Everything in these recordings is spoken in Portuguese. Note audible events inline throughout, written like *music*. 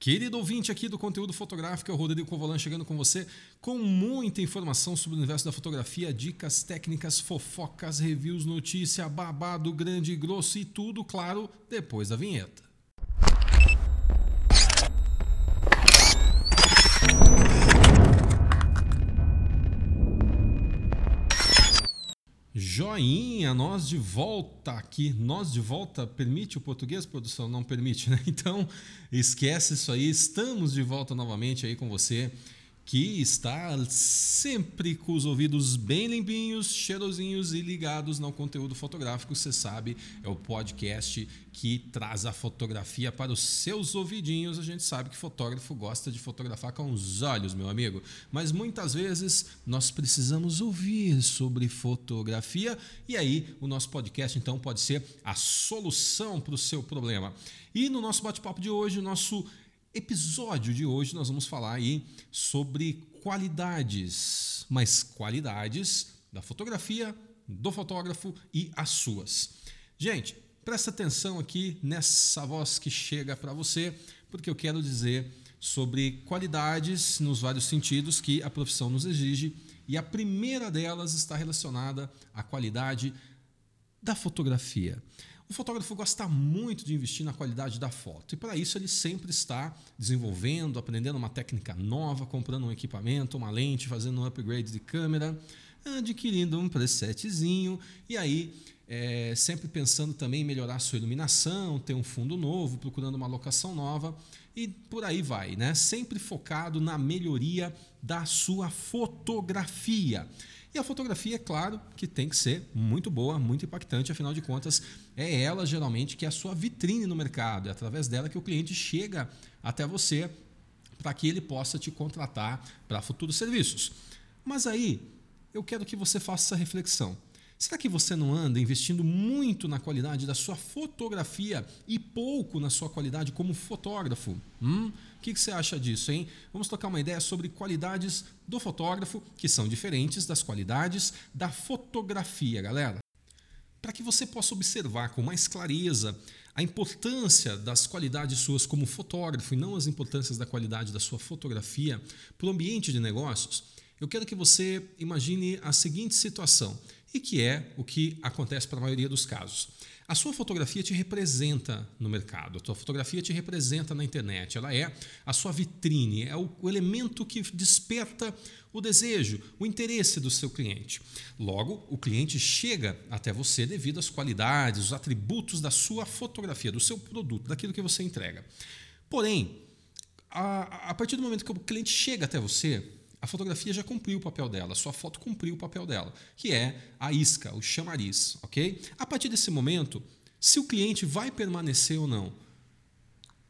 Querido ouvinte aqui do conteúdo fotográfico, é o Rodrigo Covolan chegando com você com muita informação sobre o universo da fotografia, dicas técnicas, fofocas, reviews, notícia, babado, grande e grosso e tudo, claro, depois da vinheta. Joinha, nós de volta aqui. Nós de volta permite o português, produção? Não permite, né? *laughs* Então, esquece isso aí. Estamos de volta novamente aí com você que está sempre com os ouvidos bem limpinhos, cheirosinhos e ligados no conteúdo fotográfico. Você sabe, é o podcast que traz a fotografia para os seus ouvidinhos. A gente sabe que fotógrafo gosta de fotografar com os olhos, meu amigo. Mas muitas vezes nós precisamos ouvir sobre fotografia e aí o nosso podcast então pode ser a solução para o seu problema. E no nosso bate-papo de hoje, o nosso episódio de hoje nós vamos falar aí sobre qualidades, mas qualidades da fotografia, do fotógrafo e as suas. Gente, presta atenção aqui nessa voz que chega para você, porque eu quero dizer sobre qualidades nos vários sentidos que a profissão nos exige, e a primeira delas está relacionada à qualidade da fotografia. O fotógrafo gosta muito de investir na qualidade da foto e para isso ele sempre está desenvolvendo, aprendendo uma técnica nova, comprando um equipamento, uma lente, fazendo um upgrade de câmera, adquirindo um presetzinho e aí é, sempre pensando também em melhorar sua iluminação, ter um fundo novo, procurando uma locação nova e por aí vai, né? Sempre focado na melhoria da sua fotografia. E a fotografia, é claro, que tem que ser muito boa, muito impactante, afinal de contas, é ela geralmente que é a sua vitrine no mercado, é através dela que o cliente chega até você para que ele possa te contratar para futuros serviços. Mas aí, eu quero que você faça essa reflexão. Será que você não anda investindo muito na qualidade da sua fotografia e pouco na sua qualidade como fotógrafo? Hum? O que, que você acha disso, hein? Vamos tocar uma ideia sobre qualidades do fotógrafo, que são diferentes das qualidades da fotografia, galera. Para que você possa observar com mais clareza a importância das qualidades suas como fotógrafo e não as importâncias da qualidade da sua fotografia para o ambiente de negócios, eu quero que você imagine a seguinte situação e que é o que acontece para a maioria dos casos. A sua fotografia te representa no mercado, a sua fotografia te representa na internet, ela é a sua vitrine, é o, elemento que desperta o desejo, o interesse do seu cliente. Logo, o cliente chega até você devido às qualidades, os atributos da sua fotografia, do seu produto, daquilo que você entrega. Porém, a, a partir do momento que o cliente chega até você, a fotografia já cumpriu o papel dela, sua foto cumpriu o papel dela, que é a isca, o chamariz, ok? A partir desse momento, se o cliente vai permanecer ou não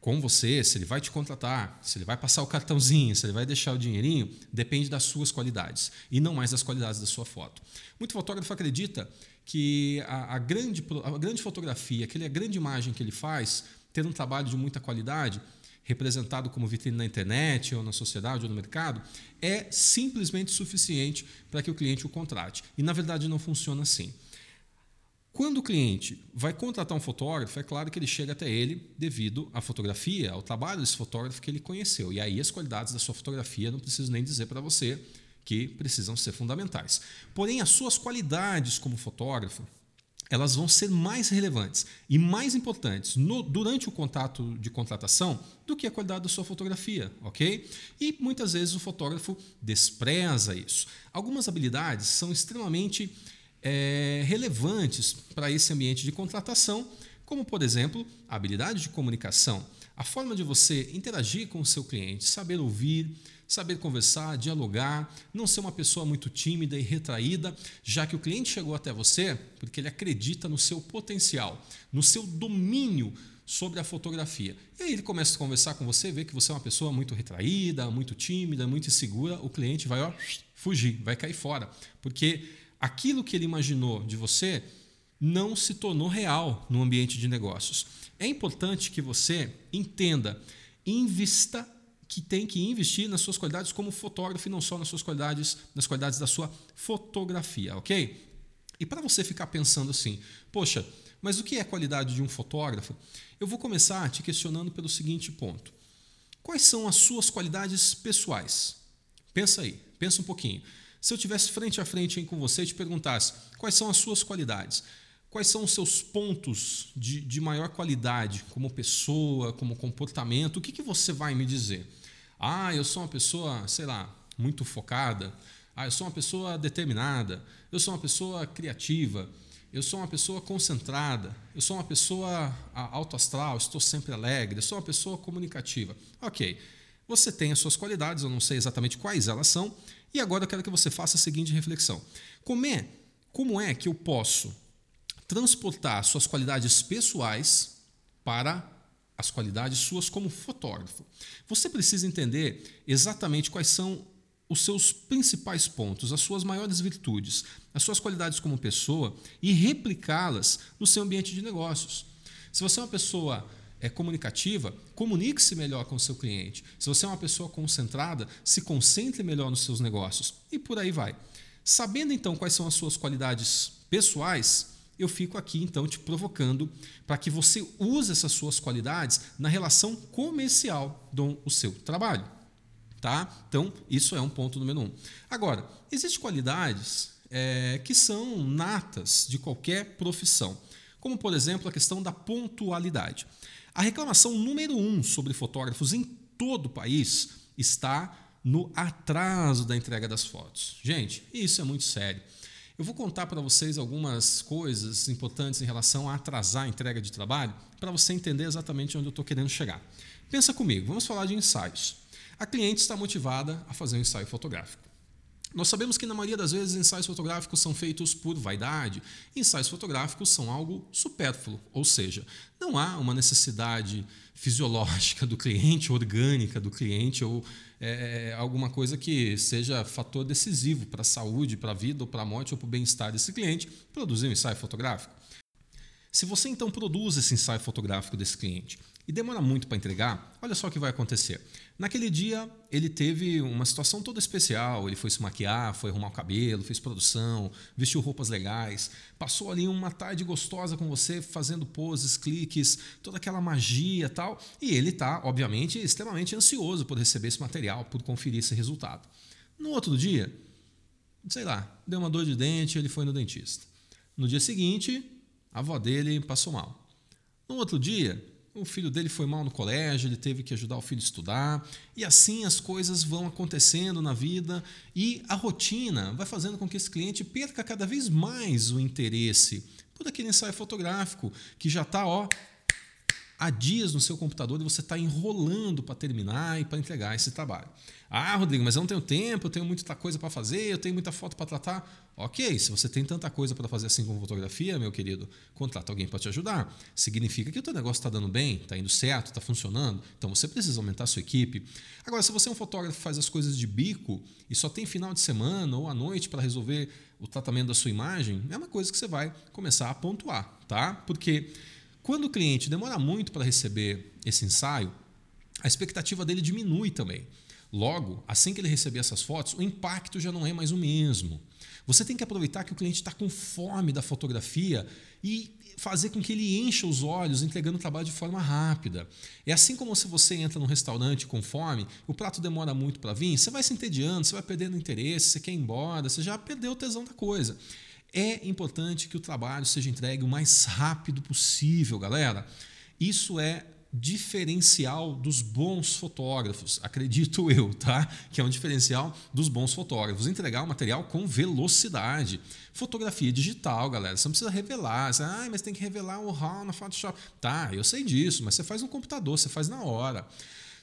com você, se ele vai te contratar, se ele vai passar o cartãozinho, se ele vai deixar o dinheirinho, depende das suas qualidades e não mais das qualidades da sua foto. Muito fotógrafo acredita que a, a grande, a grande fotografia, aquela grande imagem que ele faz, ter um trabalho de muita qualidade, representado como vitrine na internet ou na sociedade ou no mercado, é simplesmente suficiente para que o cliente o contrate. E na verdade não funciona assim. Quando o cliente vai contratar um fotógrafo, é claro que ele chega até ele devido à fotografia, ao trabalho desse fotógrafo que ele conheceu. E aí as qualidades da sua fotografia, não preciso nem dizer para você que precisam ser fundamentais. Porém, as suas qualidades como fotógrafo, elas vão ser mais relevantes e mais importantes no, durante o contato de contratação do que a qualidade da sua fotografia, ok? E muitas vezes o fotógrafo despreza isso. Algumas habilidades são extremamente é, relevantes para esse ambiente de contratação, como por exemplo a habilidade de comunicação, a forma de você interagir com o seu cliente, saber ouvir, saber conversar, dialogar, não ser uma pessoa muito tímida e retraída, já que o cliente chegou até você porque ele acredita no seu potencial, no seu domínio sobre a fotografia. E aí ele começa a conversar com você, vê que você é uma pessoa muito retraída, muito tímida, muito insegura, o cliente vai ó, fugir, vai cair fora, porque aquilo que ele imaginou de você não se tornou real no ambiente de negócios. É importante que você entenda, invista que tem que investir nas suas qualidades como fotógrafo e não só nas suas qualidades, nas qualidades da sua fotografia, ok? E para você ficar pensando assim, poxa, mas o que é a qualidade de um fotógrafo? Eu vou começar te questionando pelo seguinte ponto. Quais são as suas qualidades pessoais? Pensa aí, pensa um pouquinho. Se eu tivesse frente a frente com você e te perguntasse quais são as suas qualidades, quais são os seus pontos de, de maior qualidade como pessoa, como comportamento, o que, que você vai me dizer? Ah, eu sou uma pessoa, sei lá, muito focada. Ah, eu sou uma pessoa determinada. Eu sou uma pessoa criativa. Eu sou uma pessoa concentrada. Eu sou uma pessoa autoastral. Estou sempre alegre. Eu sou uma pessoa comunicativa. Ok. Você tem as suas qualidades, eu não sei exatamente quais elas são. E agora eu quero que você faça a seguinte reflexão: como é, como é que eu posso transportar suas qualidades pessoais para as qualidades suas como fotógrafo. Você precisa entender exatamente quais são os seus principais pontos, as suas maiores virtudes, as suas qualidades como pessoa e replicá-las no seu ambiente de negócios. Se você é uma pessoa é, comunicativa, comunique-se melhor com o seu cliente. Se você é uma pessoa concentrada, se concentre melhor nos seus negócios e por aí vai. Sabendo então quais são as suas qualidades pessoais, eu fico aqui então te provocando para que você use essas suas qualidades na relação comercial com o seu trabalho. Tá? Então, isso é um ponto número um. Agora, existem qualidades é, que são natas de qualquer profissão, como, por exemplo, a questão da pontualidade. A reclamação número um sobre fotógrafos em todo o país está no atraso da entrega das fotos. Gente, isso é muito sério. Eu vou contar para vocês algumas coisas importantes em relação a atrasar a entrega de trabalho para você entender exatamente onde eu estou querendo chegar. Pensa comigo, vamos falar de ensaios. A cliente está motivada a fazer um ensaio fotográfico. Nós sabemos que na maioria das vezes ensaios fotográficos são feitos por vaidade, ensaios fotográficos são algo supérfluo, ou seja, não há uma necessidade fisiológica do cliente, orgânica do cliente ou é, é, alguma coisa que seja fator decisivo para a saúde, para a vida, ou para a morte, ou para o bem-estar desse cliente, produzir um ensaio fotográfico. Se você então produz esse ensaio fotográfico desse cliente e demora muito para entregar, olha só o que vai acontecer. Naquele dia, ele teve uma situação toda especial. Ele foi se maquiar, foi arrumar o cabelo, fez produção, vestiu roupas legais, passou ali uma tarde gostosa com você, fazendo poses, cliques, toda aquela magia tal. E ele está, obviamente, extremamente ansioso por receber esse material, por conferir esse resultado. No outro dia, sei lá, deu uma dor de dente, ele foi no dentista. No dia seguinte, a avó dele passou mal. No outro dia, o filho dele foi mal no colégio, ele teve que ajudar o filho a estudar, e assim as coisas vão acontecendo na vida e a rotina vai fazendo com que esse cliente perca cada vez mais o interesse por aquele ensaio fotográfico que já está ó há dias no seu computador e você está enrolando para terminar e para entregar esse trabalho. Ah, Rodrigo, mas eu não tenho tempo, eu tenho muita coisa para fazer, eu tenho muita foto para tratar. Ok, se você tem tanta coisa para fazer assim com fotografia, meu querido, contrata alguém para te ajudar. Significa que o teu negócio está dando bem, está indo certo, está funcionando. Então você precisa aumentar a sua equipe. Agora, se você é um fotógrafo que faz as coisas de bico e só tem final de semana ou à noite para resolver o tratamento da sua imagem, é uma coisa que você vai começar a pontuar, tá? Porque quando o cliente demora muito para receber esse ensaio, a expectativa dele diminui também. Logo, assim que ele receber essas fotos, o impacto já não é mais o mesmo. Você tem que aproveitar que o cliente está com fome da fotografia e fazer com que ele encha os olhos entregando o trabalho de forma rápida. É assim como se você entra num restaurante com fome, o prato demora muito para vir, você vai se entediando, você vai perdendo interesse, você quer ir embora, você já perdeu o tesão da coisa. É importante que o trabalho seja entregue o mais rápido possível, galera. Isso é diferencial dos bons fotógrafos, acredito eu, tá? Que é um diferencial dos bons fotógrafos. Entregar o material com velocidade. Fotografia digital, galera. Você não precisa revelar. Você, ah, mas tem que revelar o RAW na Photoshop. Tá, eu sei disso, mas você faz no computador, você faz na hora.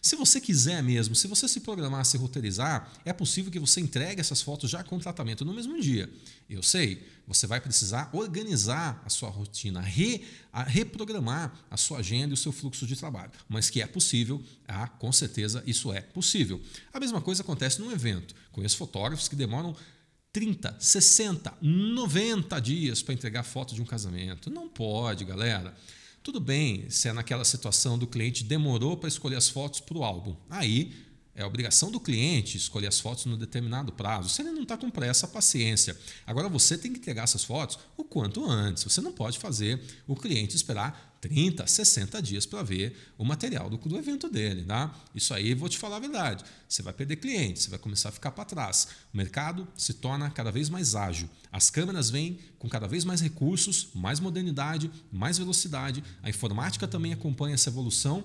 Se você quiser mesmo, se você se programar, se roteirizar, é possível que você entregue essas fotos já com tratamento no mesmo dia. Eu sei, você vai precisar organizar a sua rotina, re, a, reprogramar a sua agenda e o seu fluxo de trabalho. Mas que é possível, ah, com certeza isso é possível. A mesma coisa acontece num evento. Conheço fotógrafos que demoram 30, 60, 90 dias para entregar foto de um casamento. Não pode, galera. Tudo bem se é naquela situação do cliente demorou para escolher as fotos para o álbum. Aí é obrigação do cliente escolher as fotos no determinado prazo. Se ele não está com pressa, paciência. Agora você tem que entregar essas fotos o quanto antes. Você não pode fazer o cliente esperar 30, 60 dias para ver o material do, do, evento dele. Tá? Isso aí, vou te falar a verdade. Você vai perder clientes, você vai começar a ficar para trás. O mercado se torna cada vez mais ágil. As câmeras vêm com cada vez mais recursos, mais modernidade, mais velocidade. A informática também acompanha essa evolução.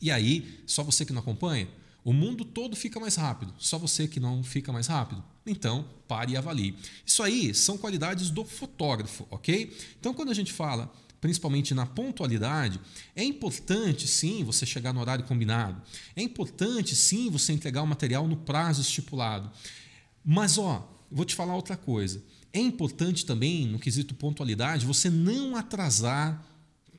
E aí, só você que não acompanha, o mundo todo fica mais rápido, só você que não fica mais rápido. Então, pare e avalie. Isso aí são qualidades do fotógrafo, ok? Então, quando a gente fala principalmente na pontualidade, é importante sim você chegar no horário combinado. É importante sim você entregar o material no prazo estipulado. Mas ó, vou te falar outra coisa. É importante também, no quesito pontualidade, você não atrasar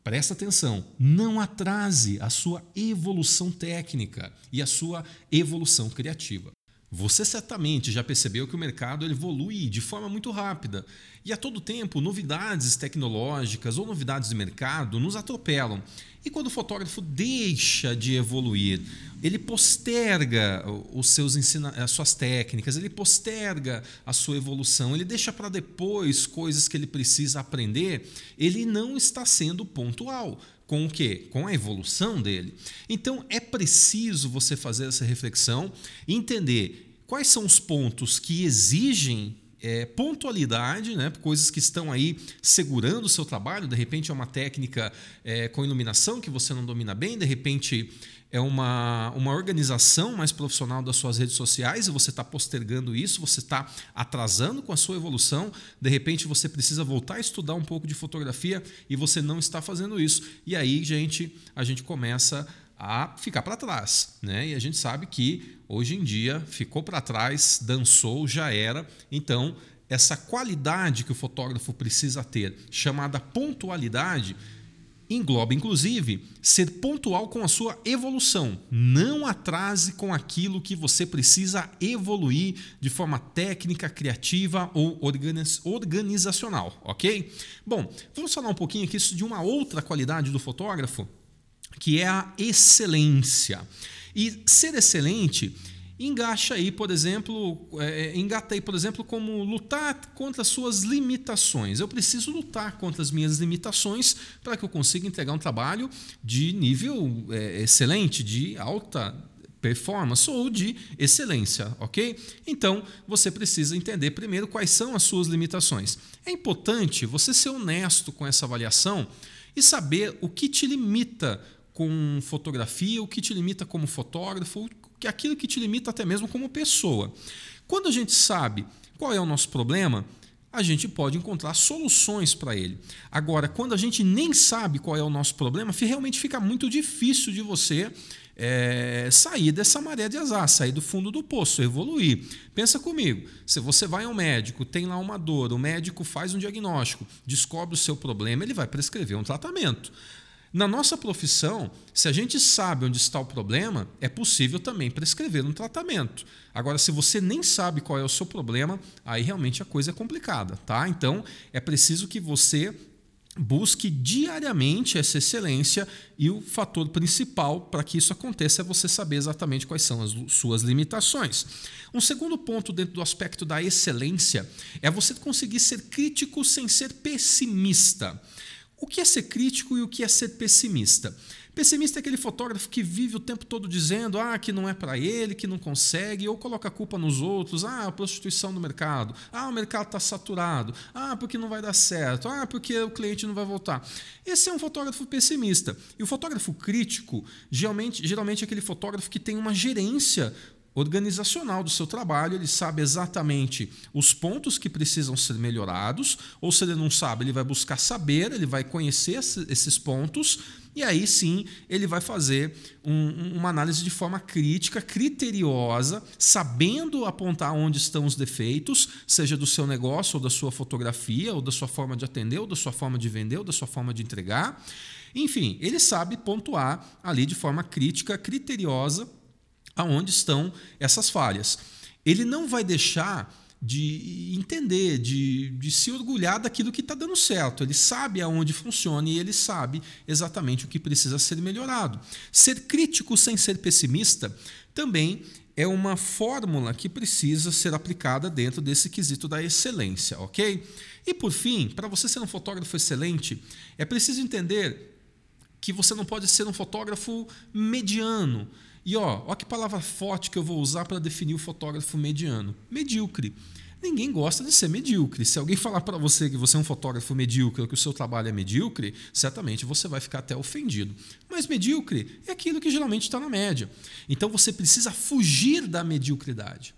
presta atenção, não atrase a sua evolução técnica e a sua evolução criativa. Você certamente já percebeu que o mercado evolui de forma muito rápida e a todo tempo novidades tecnológicas ou novidades de mercado nos atropelam. E quando o fotógrafo deixa de evoluir, ele posterga os seus ensina as suas técnicas, ele posterga a sua evolução, ele deixa para depois coisas que ele precisa aprender, ele não está sendo pontual. Com o quê? Com a evolução dele. Então é preciso você fazer essa reflexão entender quais são os pontos que exigem é, pontualidade, né? coisas que estão aí segurando o seu trabalho. De repente é uma técnica é, com iluminação que você não domina bem, de repente é uma, uma organização mais profissional das suas redes sociais e você está postergando isso, você está atrasando com a sua evolução. De repente você precisa voltar a estudar um pouco de fotografia e você não está fazendo isso. E aí, gente, a gente começa a ficar para trás, né? E a gente sabe que hoje em dia ficou para trás, dançou, já era. Então, essa qualidade que o fotógrafo precisa ter, chamada pontualidade, engloba inclusive ser pontual com a sua evolução. Não atrase com aquilo que você precisa evoluir de forma técnica, criativa ou organizacional, ok? Bom, vamos falar um pouquinho aqui de uma outra qualidade do fotógrafo, que é a excelência. E ser excelente engaxa aí, por exemplo, é, é, engata aí, por exemplo, como lutar contra as suas limitações. Eu preciso lutar contra as minhas limitações para que eu consiga entregar um trabalho de nível é, excelente, de alta performance ou de excelência, ok? Então você precisa entender primeiro quais são as suas limitações. É importante você ser honesto com essa avaliação e saber o que te limita com fotografia, o que te limita como fotógrafo, aquilo que te limita até mesmo como pessoa. Quando a gente sabe qual é o nosso problema, a gente pode encontrar soluções para ele. Agora, quando a gente nem sabe qual é o nosso problema, realmente fica muito difícil de você é, sair dessa maré de azar, sair do fundo do poço, evoluir. Pensa comigo, se você vai ao médico, tem lá uma dor, o médico faz um diagnóstico, descobre o seu problema, ele vai prescrever um tratamento. Na nossa profissão, se a gente sabe onde está o problema, é possível também prescrever um tratamento. Agora, se você nem sabe qual é o seu problema, aí realmente a coisa é complicada, tá? Então, é preciso que você busque diariamente essa excelência e o fator principal para que isso aconteça é você saber exatamente quais são as suas limitações. Um segundo ponto dentro do aspecto da excelência é você conseguir ser crítico sem ser pessimista. O que é ser crítico e o que é ser pessimista? Pessimista é aquele fotógrafo que vive o tempo todo dizendo ah, que não é para ele, que não consegue, ou coloca a culpa nos outros, ah, a prostituição no mercado, ah, o mercado está saturado, ah, porque não vai dar certo, ah, porque o cliente não vai voltar. Esse é um fotógrafo pessimista. E o fotógrafo crítico, geralmente, geralmente é aquele fotógrafo que tem uma gerência organizacional do seu trabalho, ele sabe exatamente os pontos que precisam ser melhorados, ou se ele não sabe, ele vai buscar saber, ele vai conhecer esses pontos, e aí sim ele vai fazer um, uma análise de forma crítica, criteriosa, sabendo apontar onde estão os defeitos, seja do seu negócio, ou da sua fotografia, ou da sua forma de atender, ou da sua forma de vender, ou da sua forma de entregar. Enfim, ele sabe pontuar ali de forma crítica, criteriosa aonde estão essas falhas. Ele não vai deixar de entender, de, de se orgulhar daquilo que está dando certo. Ele sabe aonde funciona e ele sabe exatamente o que precisa ser melhorado. Ser crítico sem ser pessimista também é uma fórmula que precisa ser aplicada dentro desse quesito da excelência, ok? E por fim, para você ser um fotógrafo excelente, é preciso entender que você não pode ser um fotógrafo mediano. E ó, ó que palavra forte que eu vou usar para definir o fotógrafo mediano: medíocre. Ninguém gosta de ser medíocre. Se alguém falar para você que você é um fotógrafo medíocre, que o seu trabalho é medíocre, certamente você vai ficar até ofendido. Mas medíocre é aquilo que geralmente está na média. Então você precisa fugir da mediocridade.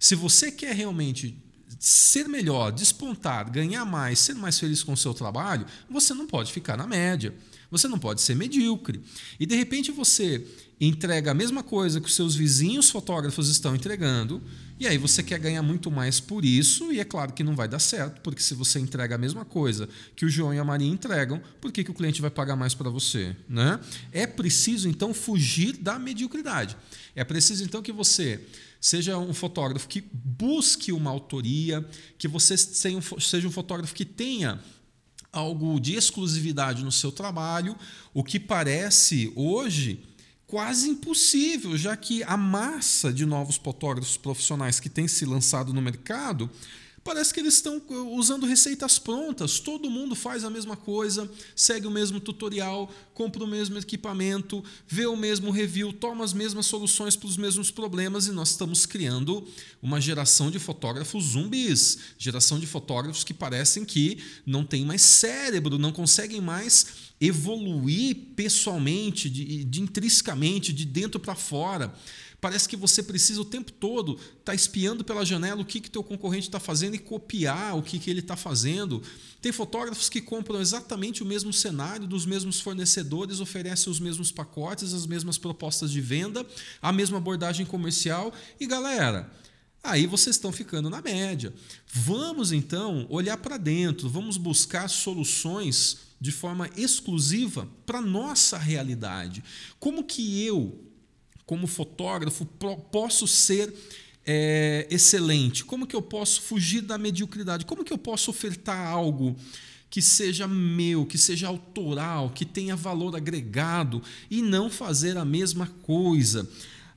Se você quer realmente ser melhor, despontar, ganhar mais, ser mais feliz com o seu trabalho, você não pode ficar na média. Você não pode ser medíocre. E de repente você entrega a mesma coisa que os seus vizinhos fotógrafos estão entregando, e aí você quer ganhar muito mais por isso, e é claro que não vai dar certo, porque se você entrega a mesma coisa que o João e a Maria entregam, por que, que o cliente vai pagar mais para você? Né? É preciso, então, fugir da mediocridade. É preciso, então, que você seja um fotógrafo que busque uma autoria, que você seja um fotógrafo que tenha algo de exclusividade no seu trabalho, o que parece hoje quase impossível, já que a massa de novos fotógrafos profissionais que tem se lançado no mercado Parece que eles estão uh, usando receitas prontas, todo mundo faz a mesma coisa, segue o mesmo tutorial, compra o mesmo equipamento, vê o mesmo review, toma as mesmas soluções para os mesmos problemas e nós estamos criando uma geração de fotógrafos zumbis, geração de fotógrafos que parecem que não têm mais cérebro, não conseguem mais evoluir pessoalmente, de, de intrinsecamente, de dentro para fora. Parece que você precisa o tempo todo estar tá espiando pela janela o que que teu concorrente está fazendo e copiar o que, que ele está fazendo. Tem fotógrafos que compram exatamente o mesmo cenário dos mesmos fornecedores, oferecem os mesmos pacotes, as mesmas propostas de venda, a mesma abordagem comercial. E galera, aí vocês estão ficando na média. Vamos então olhar para dentro, vamos buscar soluções de forma exclusiva para nossa realidade. Como que eu como fotógrafo, posso ser é, excelente? Como que eu posso fugir da mediocridade? Como que eu posso ofertar algo que seja meu, que seja autoral, que tenha valor agregado e não fazer a mesma coisa?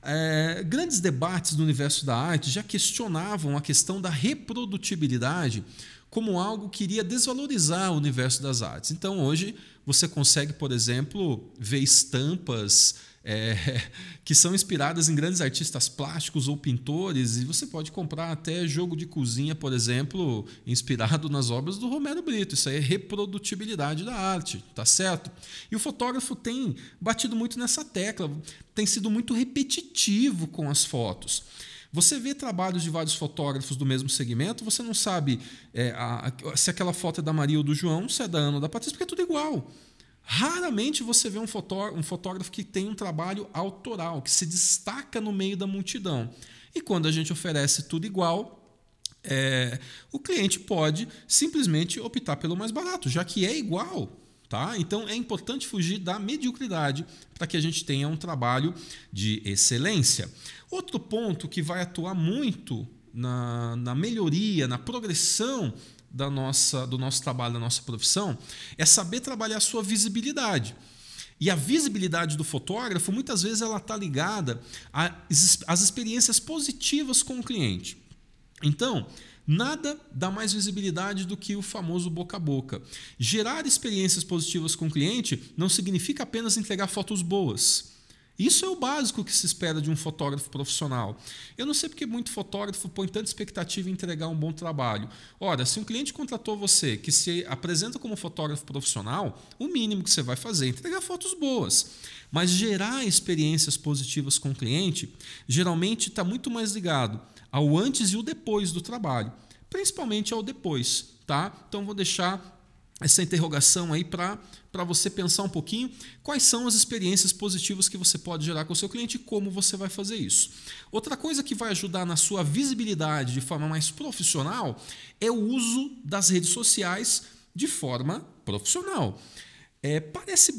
É, grandes debates do universo da arte já questionavam a questão da reprodutibilidade como algo que iria desvalorizar o universo das artes. Então, hoje, você consegue, por exemplo, ver estampas é, *laughs* que são inspiradas em grandes artistas plásticos ou pintores, e você pode comprar até jogo de cozinha, por exemplo, inspirado nas obras do Romero Brito. Isso aí é reprodutibilidade da arte, tá certo? E o fotógrafo tem batido muito nessa tecla, tem sido muito repetitivo com as fotos. Você vê trabalhos de vários fotógrafos do mesmo segmento, você não sabe é, a, a, se aquela foto é da Maria ou do João, se é da Ana ou da Patrícia, porque é tudo igual. Raramente você vê um fotógrafo, um fotógrafo que tem um trabalho autoral, que se destaca no meio da multidão. E quando a gente oferece tudo igual, é, o cliente pode simplesmente optar pelo mais barato, já que é igual. Tá? Então é importante fugir da mediocridade para que a gente tenha um trabalho de excelência. Outro ponto que vai atuar muito na, na melhoria, na progressão da nossa, do nosso trabalho, da nossa profissão, é saber trabalhar a sua visibilidade. E a visibilidade do fotógrafo, muitas vezes, ela está ligada às experiências positivas com o cliente. Então, nada dá mais visibilidade do que o famoso boca a boca. Gerar experiências positivas com o cliente não significa apenas entregar fotos boas. Isso é o básico que se espera de um fotógrafo profissional. Eu não sei porque muito fotógrafo põe tanta expectativa em entregar um bom trabalho. Ora, se um cliente contratou você que se apresenta como fotógrafo profissional, o mínimo que você vai fazer é entregar fotos boas. Mas gerar experiências positivas com o cliente geralmente está muito mais ligado ao antes e o depois do trabalho, principalmente ao depois. Tá? Então vou deixar essa interrogação aí para você pensar um pouquinho quais são as experiências positivas que você pode gerar com o seu cliente e como você vai fazer isso. Outra coisa que vai ajudar na sua visibilidade de forma mais profissional é o uso das redes sociais de forma profissional. É, parece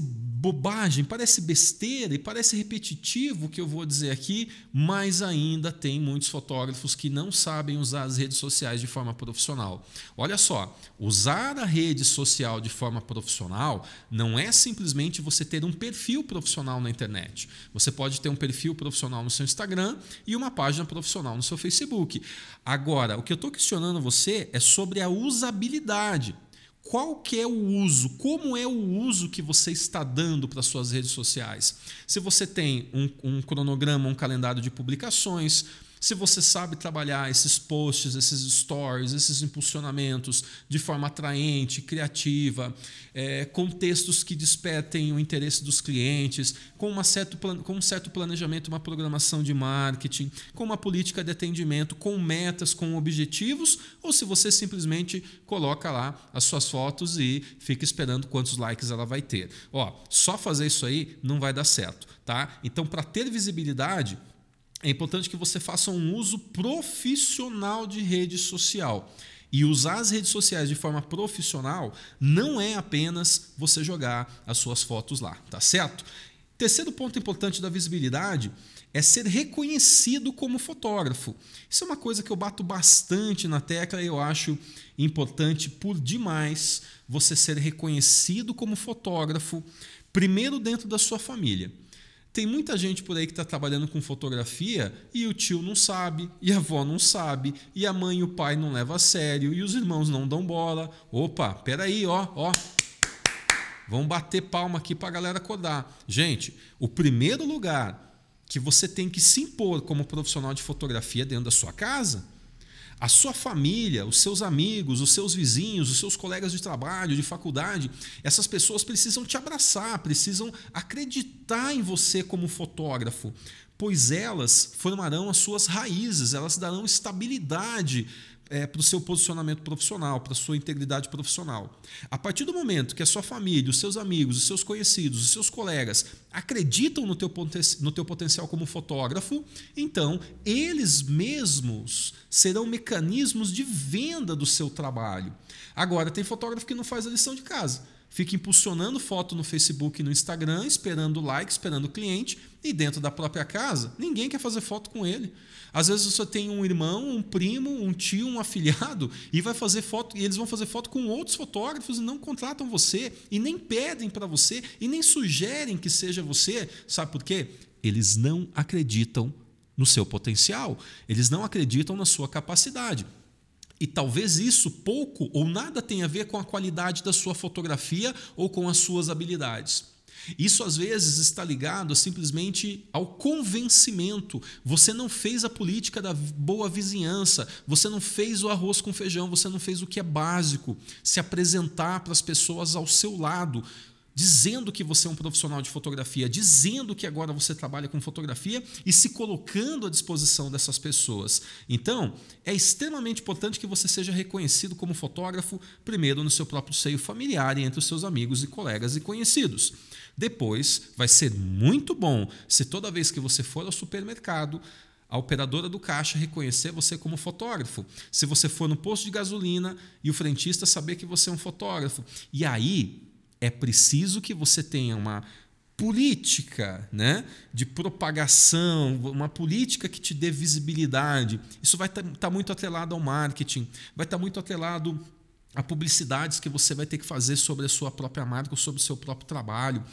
bobagem, parece besteira e parece repetitivo o que eu vou dizer aqui, mas ainda tem muitos fotógrafos que não sabem usar as redes sociais de forma profissional. Olha só, usar a rede social de forma profissional não é simplesmente você ter um perfil profissional na internet. Você pode ter um perfil profissional no seu Instagram e uma página profissional no seu Facebook. Agora, o que eu estou questionando você é sobre a usabilidade. Qual que é o uso, como é o uso que você está dando para suas redes sociais. Se você tem um, um cronograma, um calendário de publicações, se você sabe trabalhar esses posts, esses stories, esses impulsionamentos de forma atraente, criativa, é, com textos que despertem o interesse dos clientes, com, uma certo, com um certo planejamento, uma programação de marketing, com uma política de atendimento, com metas, com objetivos, ou se você simplesmente coloca lá as suas fotos e fica esperando quantos likes ela vai ter. Ó, só fazer isso aí não vai dar certo, tá? Então, para ter visibilidade, é importante que você faça um uso profissional de rede social. E usar as redes sociais de forma profissional não é apenas você jogar as suas fotos lá, tá certo? Terceiro ponto importante da visibilidade é ser reconhecido como fotógrafo. Isso é uma coisa que eu bato bastante na tecla e eu acho importante por demais você ser reconhecido como fotógrafo, primeiro dentro da sua família. Tem muita gente por aí que está trabalhando com fotografia e o tio não sabe, e a avó não sabe, e a mãe e o pai não levam a sério, e os irmãos não dão bola. Opa, peraí, ó, ó. Vamos bater palma aqui para a galera acordar. Gente, o primeiro lugar que você tem que se impor como profissional de fotografia dentro da sua casa a sua família, os seus amigos, os seus vizinhos, os seus colegas de trabalho, de faculdade, essas pessoas precisam te abraçar, precisam acreditar em você como fotógrafo, pois elas formarão as suas raízes, elas darão estabilidade é, para o seu posicionamento profissional, para a sua integridade profissional. A partir do momento que a sua família, os seus amigos, os seus conhecidos, os seus colegas acreditam no teu, no teu potencial como fotógrafo, então eles mesmos serão mecanismos de venda do seu trabalho. Agora, tem fotógrafo que não faz a lição de casa fica impulsionando foto no Facebook e no Instagram, esperando like, esperando cliente, e dentro da própria casa, ninguém quer fazer foto com ele. Às vezes você tem um irmão, um primo, um tio, um afilhado, e vai fazer foto, e eles vão fazer foto com outros fotógrafos e não contratam você, e nem pedem para você, e nem sugerem que seja você. Sabe por quê? Eles não acreditam no seu potencial, eles não acreditam na sua capacidade. E talvez isso pouco ou nada tenha a ver com a qualidade da sua fotografia ou com as suas habilidades. Isso às vezes está ligado simplesmente ao convencimento. Você não fez a política da boa vizinhança, você não fez o arroz com feijão, você não fez o que é básico, se apresentar para as pessoas ao seu lado, dizendo que você é um profissional de fotografia, dizendo que agora você trabalha com fotografia e se colocando à disposição dessas pessoas. Então, é extremamente importante que você seja reconhecido como fotógrafo, primeiro no seu próprio seio familiar e entre os seus amigos e colegas e conhecidos. Depois, vai ser muito bom se toda vez que você for ao supermercado, a operadora do caixa reconhecer você como fotógrafo. Se você for no posto de gasolina e o frentista saber que você é um fotógrafo. E aí, é preciso que você tenha uma política né, de propagação, uma política que te dê visibilidade. Isso vai estar tá, tá muito atrelado ao marketing, vai estar tá muito atrelado a publicidades que você vai ter que fazer sobre a sua própria marca, sobre o seu próprio trabalho.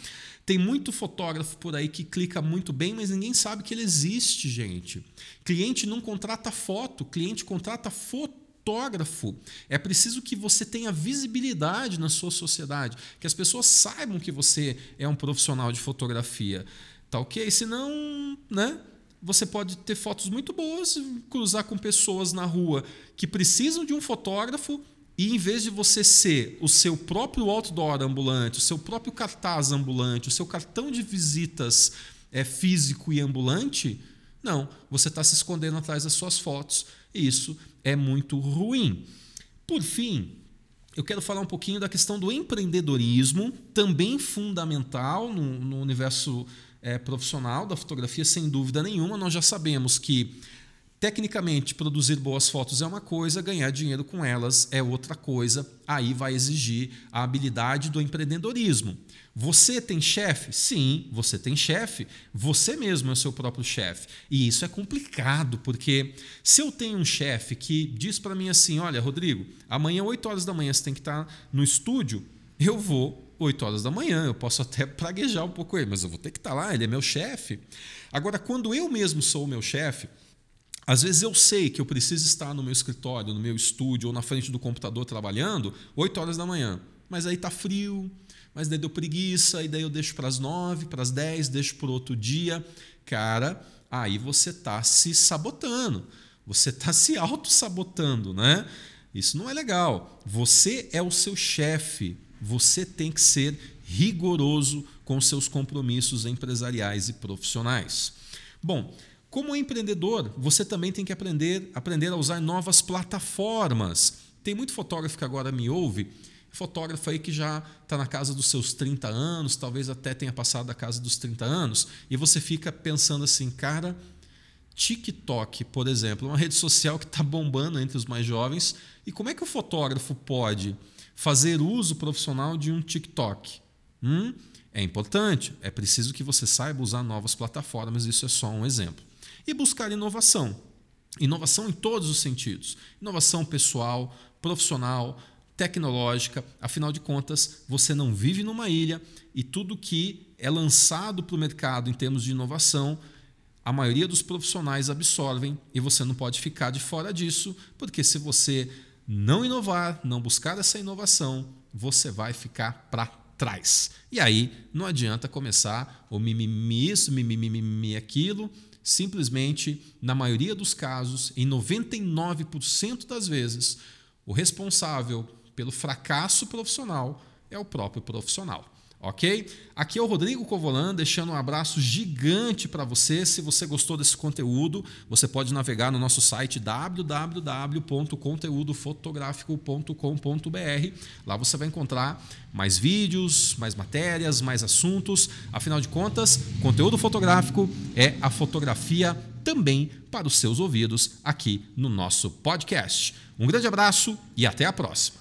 Tem muito fotógrafo por aí que clica muito bem, mas ninguém sabe que ele existe, gente. Cliente não contrata foto, cliente contrata foto fotógrafo. É preciso que você tenha visibilidade na sua sociedade, que as pessoas saibam que você é um profissional de fotografia. Tá ok? Senão, né? Você pode ter fotos muito boas, cruzar com pessoas na rua que precisam de um fotógrafo e em vez de você ser o seu próprio outdoor ambulante, o seu próprio cartaz ambulante, o seu cartão de visitas é, físico e ambulante, não, você está se escondendo atrás das suas fotos. Isso é muito ruim. Por fim, eu quero falar um pouquinho da questão do empreendedorismo, também fundamental no, no universo é, profissional da fotografia, sem dúvida nenhuma. Nós já sabemos que Tecnicamente, produzir boas fotos é uma coisa, ganhar dinheiro com elas é outra coisa. Aí vai exigir a habilidade do empreendedorismo. Você tem chefe? Sim, você tem chefe. Você mesmo é o seu próprio chefe. E isso é complicado, porque se eu tenho um chefe que diz para mim assim: Olha, Rodrigo, amanhã, 8 horas da manhã, você tem que estar no estúdio, eu vou 8 horas da manhã. Eu posso até *laughs* praguejar um pouco ele, mas eu vou ter que estar lá, ele é meu chefe. Agora, quando eu mesmo sou o meu chefe Às vezes eu sei que eu preciso estar no meu escritório, no meu estúdio ou na frente do computador trabalhando 8 horas da manhã. Mas aí tá frio, mas daí deu preguiça, e daí eu deixo para as 9, para as 10, deixo para outro dia. Cara, aí você está se sabotando. Você está se auto-sabotando, né? Isso não é legal. Você é o seu chefe. Você tem que ser rigoroso com seus compromissos empresariais e profissionais. Bom, como empreendedor, você também tem que aprender, aprender a usar novas plataformas. Tem muito fotógrafo que agora me ouve, fotógrafo aí que já está na casa dos seus 30 anos, talvez até tenha passado da casa dos 30 anos, e você fica pensando assim, cara, TikTok, por exemplo, é uma rede social que está bombando entre os mais jovens, e como é que o fotógrafo pode fazer uso profissional de um TikTok? Hum? É importante, é preciso que você saiba usar novas plataformas, isso é só um exemplo. E buscar inovação. Inovação em todos os sentidos. Inovação pessoal, profissional, tecnológica. Afinal de contas, você não vive numa ilha e tudo que é lançado para o mercado em termos de inovação, a maioria dos profissionais absorvem e você não pode ficar de fora disso, porque se você não inovar, não buscar essa inovação, você vai ficar para trás. E aí não adianta começar o mimimi isso, mimimi aquilo. Simplesmente, na maioria dos casos, em 99% das vezes, o responsável pelo fracasso profissional é o próprio profissional ok? Aqui é o Rodrigo Covolan, deixando um abraço gigante para você. Se você gostou desse conteúdo, você pode navegar no nosso site www.conteúdofotográfico.com.br. Lá você vai encontrar mais vídeos, mais matérias, mais assuntos. Afinal de contas, conteúdo fotográfico é a fotografia também para os seus ouvidos aqui no nosso podcast. Um grande abraço e até a próxima.